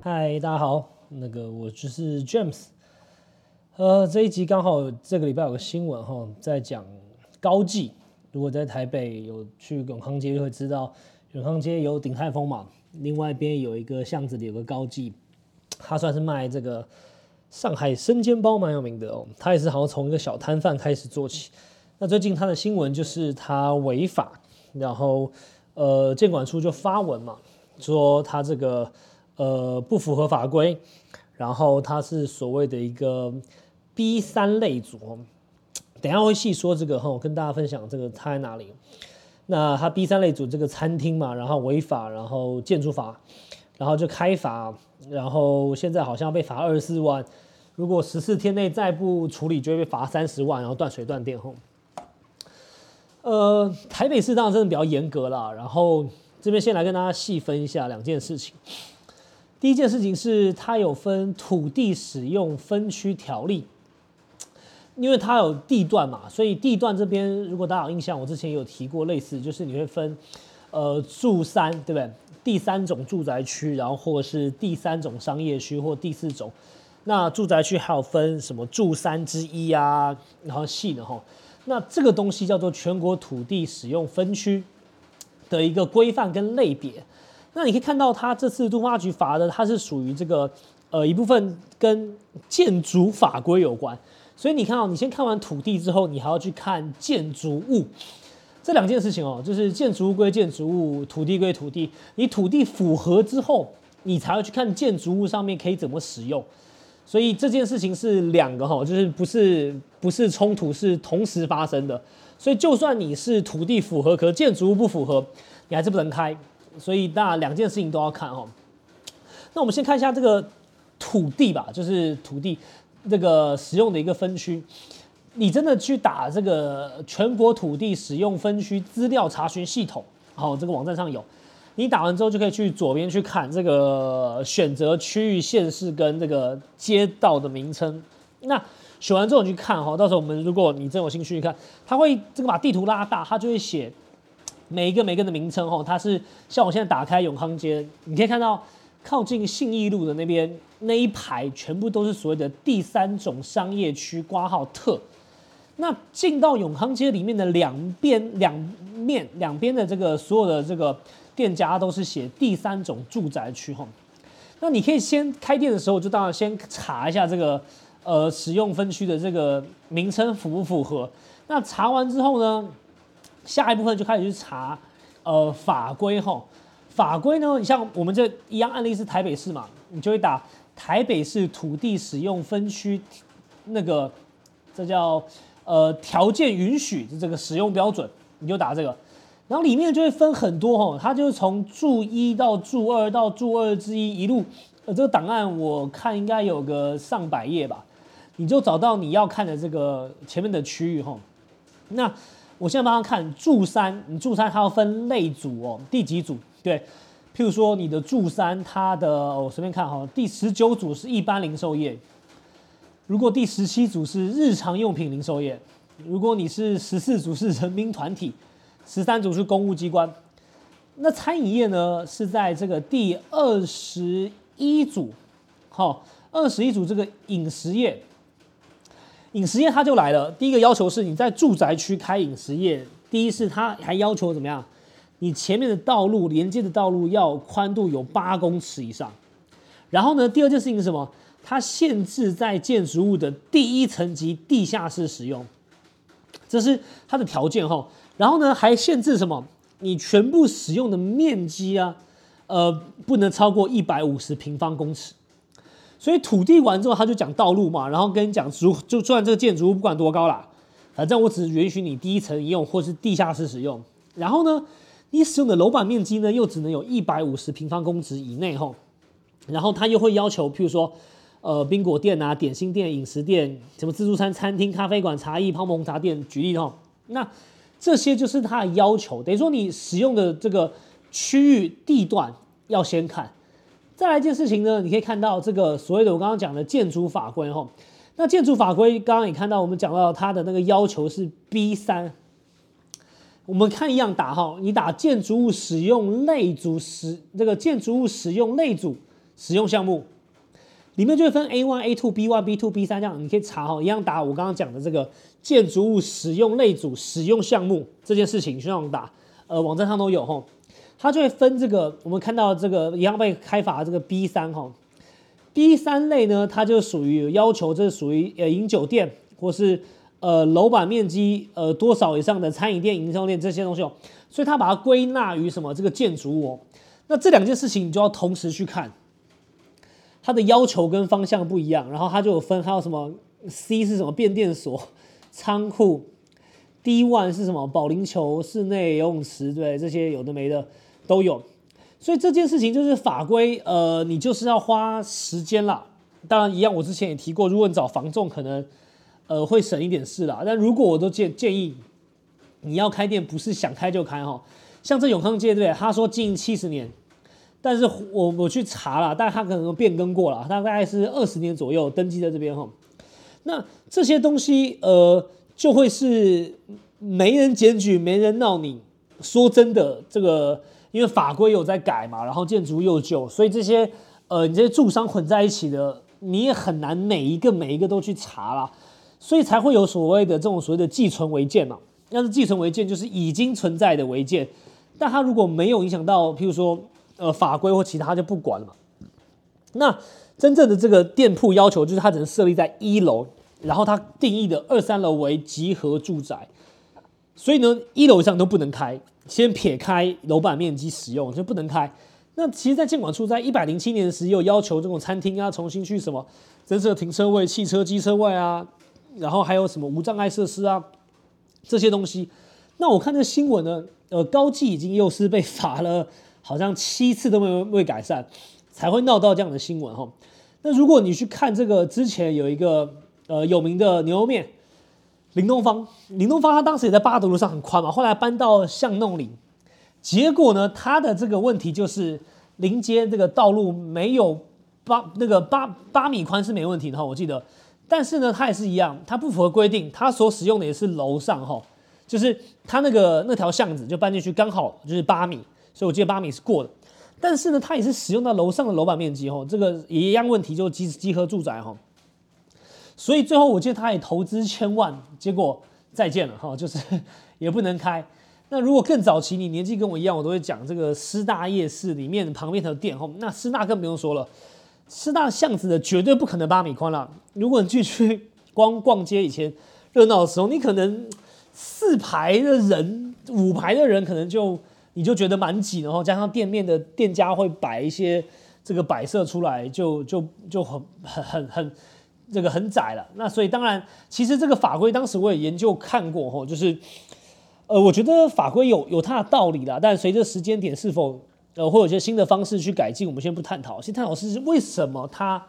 嗨，大家好，那个我就是 James。呃，这一集刚好这个礼拜有个新闻哈，在讲高技。如果在台北有去永康街，就会知道永康街有鼎泰丰嘛，另外一边有一个巷子里有个高技，他算是卖这个上海生煎包蛮有名的哦。他也是好像从一个小摊贩开始做起。那最近他的新闻就是他违法，然后呃监管处就发文嘛，说他这个。呃，不符合法规，然后他是所谓的一个 B 三类组，等下会细说这个哈，我跟大家分享这个差在哪里。那它 B 三类组这个餐厅嘛，然后违法，然后建筑法，然后就开罚，然后现在好像被罚二十四万，如果十四天内再不处理，就会被罚三十万，然后断水断电吼。呃，台北市当然真的比较严格啦，然后这边先来跟大家细分一下两件事情。第一件事情是，它有分土地使用分区条例，因为它有地段嘛，所以地段这边如果大家有印象，我之前有提过类似，就是你会分，呃，住三对不对？第三种住宅区，然后或是第三种商业区或第四种，那住宅区还有分什么住三之一啊，然后细的哈，那这个东西叫做全国土地使用分区的一个规范跟类别。那你可以看到，它这次都发局罚的，它是属于这个呃一部分跟建筑法规有关。所以你看哦，你先看完土地之后，你还要去看建筑物这两件事情哦，就是建筑物归建筑物，土地归土地。你土地符合之后，你才会去看建筑物上面可以怎么使用。所以这件事情是两个哈，就是不是不是冲突，是同时发生的。所以就算你是土地符合，可建筑物不符合，你还是不能开。所以，那两件事情都要看哈。那我们先看一下这个土地吧，就是土地这个使用的一个分区。你真的去打这个全国土地使用分区资料查询系统，好，这个网站上有。你打完之后就可以去左边去看这个选择区域、县市跟这个街道的名称。那选完之后你去看哈，到时候我们如果你真有兴趣去看，它会这个把地图拉大，它就会写。每一个每个的名称哈，它是像我现在打开永康街，你可以看到靠近信义路的那边那一排全部都是所谓的第三种商业区挂号特。那进到永康街里面的两边两面两边的这个所有的这个店家都是写第三种住宅区哈。那你可以先开店的时候就当然先查一下这个呃使用分区的这个名称符不符合。那查完之后呢？下一部分就开始去查，呃，法规哈，法规呢，你像我们这一样案例是台北市嘛，你就会打台北市土地使用分区那个，这叫呃条件允许的这个使用标准，你就打这个，然后里面就会分很多哈，它就是从注一到注二到注二之一一路，呃，这个档案我看应该有个上百页吧，你就找到你要看的这个前面的区域哈，那。我现在帮他看住三，你住三它要分类组哦，第几组？对，譬如说你的住三，它的我随便看哈，第十九组是一般零售业，如果第十七组是日常用品零售业，如果你是十四组是人民团体，十三组是公务机关，那餐饮业呢是在这个第二十一组，好，二十一组这个饮食业。饮食业它就来了，第一个要求是你在住宅区开饮食业，第一是它还要求怎么样？你前面的道路连接的道路要宽度有八公尺以上。然后呢，第二件事情是什么？它限制在建筑物的第一层级地下室使用，这是它的条件哈。然后呢，还限制什么？你全部使用的面积啊，呃，不能超过一百五十平方公尺。所以土地完之后，他就讲道路嘛，然后跟你讲，就就算这个建筑物不管多高啦，反正我只允许你第一层用或是地下室使用。然后呢，你使用的楼板面积呢，又只能有一百五十平方公尺以内吼。然后他又会要求，譬如说，呃，冰果店啊、点心店、饮食店、什么自助餐、餐厅、咖啡馆、茶艺、泡沫红茶店，举例吼。那这些就是他的要求，等于说你使用的这个区域地段要先看。再来一件事情呢，你可以看到这个所谓的我刚刚讲的建筑法规哈，那建筑法规刚刚也看到我们讲到它的那个要求是 B 三我们看一样打哈，你打建筑物使用类组使这个建筑物使用类组使用项目，里面就会分 A one、A two、B one、B two、B 三这样，你可以查哈，一样打我刚刚讲的这个建筑物使用类组使用项目这件事情，去让打，呃，网站上都有哈，它就会分这个，我们看到这个一样被开发的这个 B 三哈，B 三类呢，它就属于要求，这是属于呃饮酒店或是。呃，楼板面积呃多少以上的餐饮店、营销店这些东西哦，所以它把它归纳于什么这个建筑物。哦那这两件事情你就要同时去看，它的要求跟方向不一样。然后它就有分，还有什么 C 是什么变电所、仓库，D one 是什么保龄球、室内游泳池，对这些有的没的都有。所以这件事情就是法规，呃，你就是要花时间啦。当然一样，我之前也提过，如果你找房仲可能。呃，会省一点事啦。但如果我都建建议，你要开店不是想开就开哈。像这永康街对？他说经营七十年，但是我我去查了，但他可能变更过了，他大概是二十年左右登记在这边哈。那这些东西呃，就会是没人检举，没人闹你。说真的，这个因为法规有在改嘛，然后建筑又旧，所以这些呃，你这些住商混在一起的，你也很难每一个每一个都去查了。所以才会有所谓的这种所谓的寄存违建嘛？要是寄存违建，就是已经存在的违建，但它如果没有影响到，譬如说呃法规或其他就不管了嘛。那真正的这个店铺要求就是它只能设立在一楼，然后它定义的二三楼为集合住宅，所以呢一楼以上都不能开，先撇开楼板面积使用就不能开。那其实，在监管处在一百零七年时有要求这种餐厅啊重新去什么增设停车位、汽车机车位啊。然后还有什么无障碍设施啊，这些东西。那我看这新闻呢，呃，高技已经又是被罚了，好像七次都没有未改善，才会闹到这样的新闻哈。那如果你去看这个之前有一个呃有名的牛肉面，林东方，林东方他当时也在八德路上很宽嘛，后来搬到巷弄里，结果呢，他的这个问题就是临街这个道路没有八那个八八米宽是没问题的哈，我记得。但是呢，他也是一样，他不符合规定，他所使用的也是楼上哈，就是他那个那条巷子就搬进去刚好就是八米，所以我记得八米是过的。但是呢，它也是使用到楼上的楼板面积哈，这个也一样问题，就集集合住宅哈。所以最后我记得他也投资千万，结果再见了哈，就是也不能开。那如果更早期，你年纪跟我一样，我都会讲这个师大夜市里面旁边的店哈，那师大更不用说了。师大巷子的绝对不可能八米宽了。如果你去去光逛街以前热闹的时候，你可能四排的人、五排的人，可能就你就觉得蛮挤，然后加上店面的店家会摆一些这个摆设出来，就就就很很很很这个很窄了。那所以当然，其实这个法规当时我也研究看过吼，就是呃，我觉得法规有有它的道理啦，但随着时间点是否。呃，会有一些新的方式去改进，我们先不探讨。先探讨是为什么它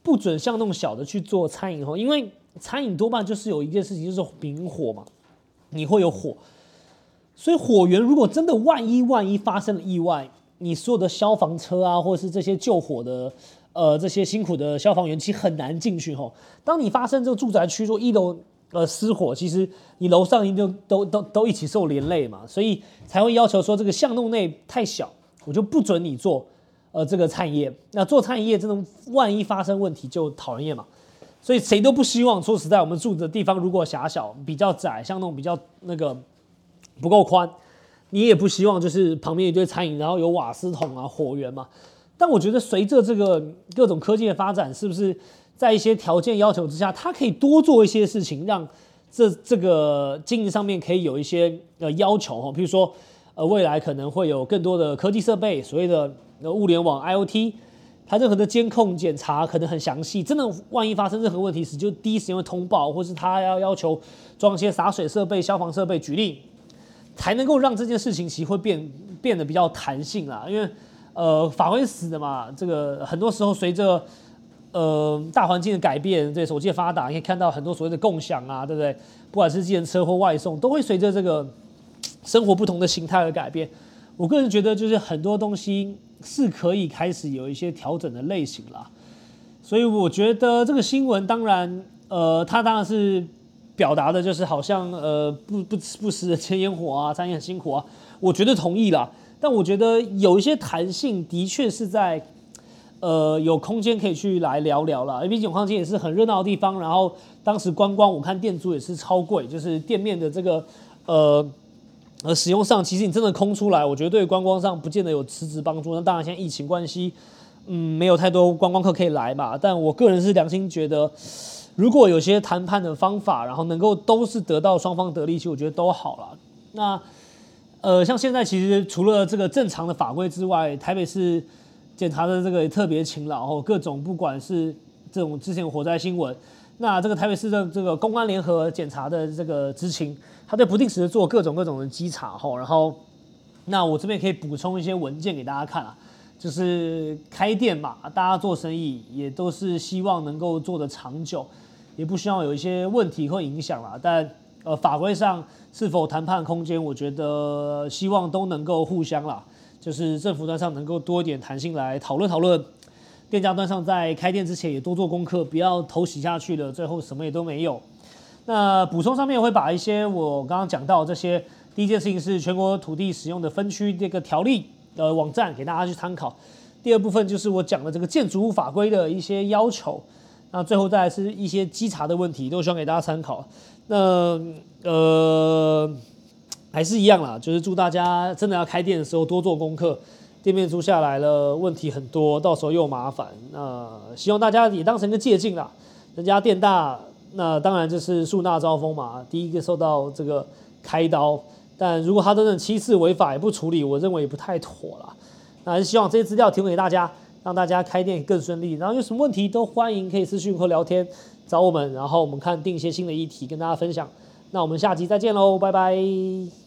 不准像那种小的去做餐饮哈？因为餐饮多半就是有一件事情，就是明火嘛，你会有火，所以火源如果真的万一万一发生了意外，你所有的消防车啊，或者是这些救火的呃这些辛苦的消防员，其实很难进去吼。当你发生这个住宅区说一楼呃失火，其实你楼上一定都都都一起受连累嘛，所以才会要求说这个巷弄内太小。我就不准你做，呃，这个餐饮业。那做餐饮业，这种万一发生问题就讨人厌嘛。所以谁都不希望。说实在，我们住的地方如果狭小、比较窄，像那种比较那个不够宽，你也不希望就是旁边一堆餐饮，然后有瓦斯桶啊、火源嘛。但我觉得随着这个各种科技的发展，是不是在一些条件要求之下，它可以多做一些事情，让这这个经营上面可以有一些呃要求哈，比如说。呃，未来可能会有更多的科技设备，所谓的物联网 IOT，它任何的监控检查可能很详细，真的万一发生任何问题时，就第一时间会通报，或是他要要求装一些洒水设备、消防设备，举例，才能够让这件事情其实会变变得比较弹性啦。因为呃，法规死的嘛，这个很多时候随着呃大环境的改变，对手机的发达，可以看到很多所谓的共享啊，对不对？不管是计程车或外送，都会随着这个。生活不同的形态而改变，我个人觉得就是很多东西是可以开始有一些调整的类型啦。所以我觉得这个新闻当然，呃，它当然是表达的就是好像呃不不不食人间烟火啊，餐饮很辛苦啊，我绝对同意啦。但我觉得有一些弹性的确是在呃有空间可以去来聊聊了。因为毕竟永康街也是很热闹的地方，然后当时观光我看店租也是超贵，就是店面的这个呃呃使用上，其实你真的空出来，我觉得对观光上不见得有实质帮助。那当然现在疫情关系，嗯，没有太多观光客可以来嘛。但我个人是良心觉得。如果有些谈判的方法，然后能够都是得到双方得利，其实我觉得都好了。那呃，像现在其实除了这个正常的法规之外，台北市检查的这个也特别勤劳，哦，各种不管是这种之前火灾新闻，那这个台北市的这个公安联合检查的这个执勤，他在不定时的做各种各种的稽查，吼，然后那我这边可以补充一些文件给大家看啊。就是开店嘛，大家做生意也都是希望能够做得长久，也不希望有一些问题会影响啦。但呃，法规上是否谈判空间，我觉得希望都能够互相啦，就是政府端上能够多一点弹性来讨论讨论，店家端上在开店之前也多做功课，不要投洗下去了，最后什么也都没有。那补充上面会把一些我刚刚讲到这些，第一件事情是全国土地使用的分区这个条例。呃，网站给大家去参考。第二部分就是我讲的这个建筑物法规的一些要求。那最后再来是一些稽查的问题，都希望给大家参考。那呃，还是一样啦，就是祝大家真的要开店的时候多做功课。店面租下来了，问题很多，到时候又麻烦。那希望大家也当成一个借鉴啦。人家店大，那当然就是树大招风嘛，第一个受到这个开刀。但如果他真的七次违法也不处理，我认为也不太妥了。那还是希望这些资料提供给大家，让大家开店更顺利。然后有什么问题都欢迎可以私信或聊天找我们，然后我们看定一些新的议题跟大家分享。那我们下集再见喽，拜拜。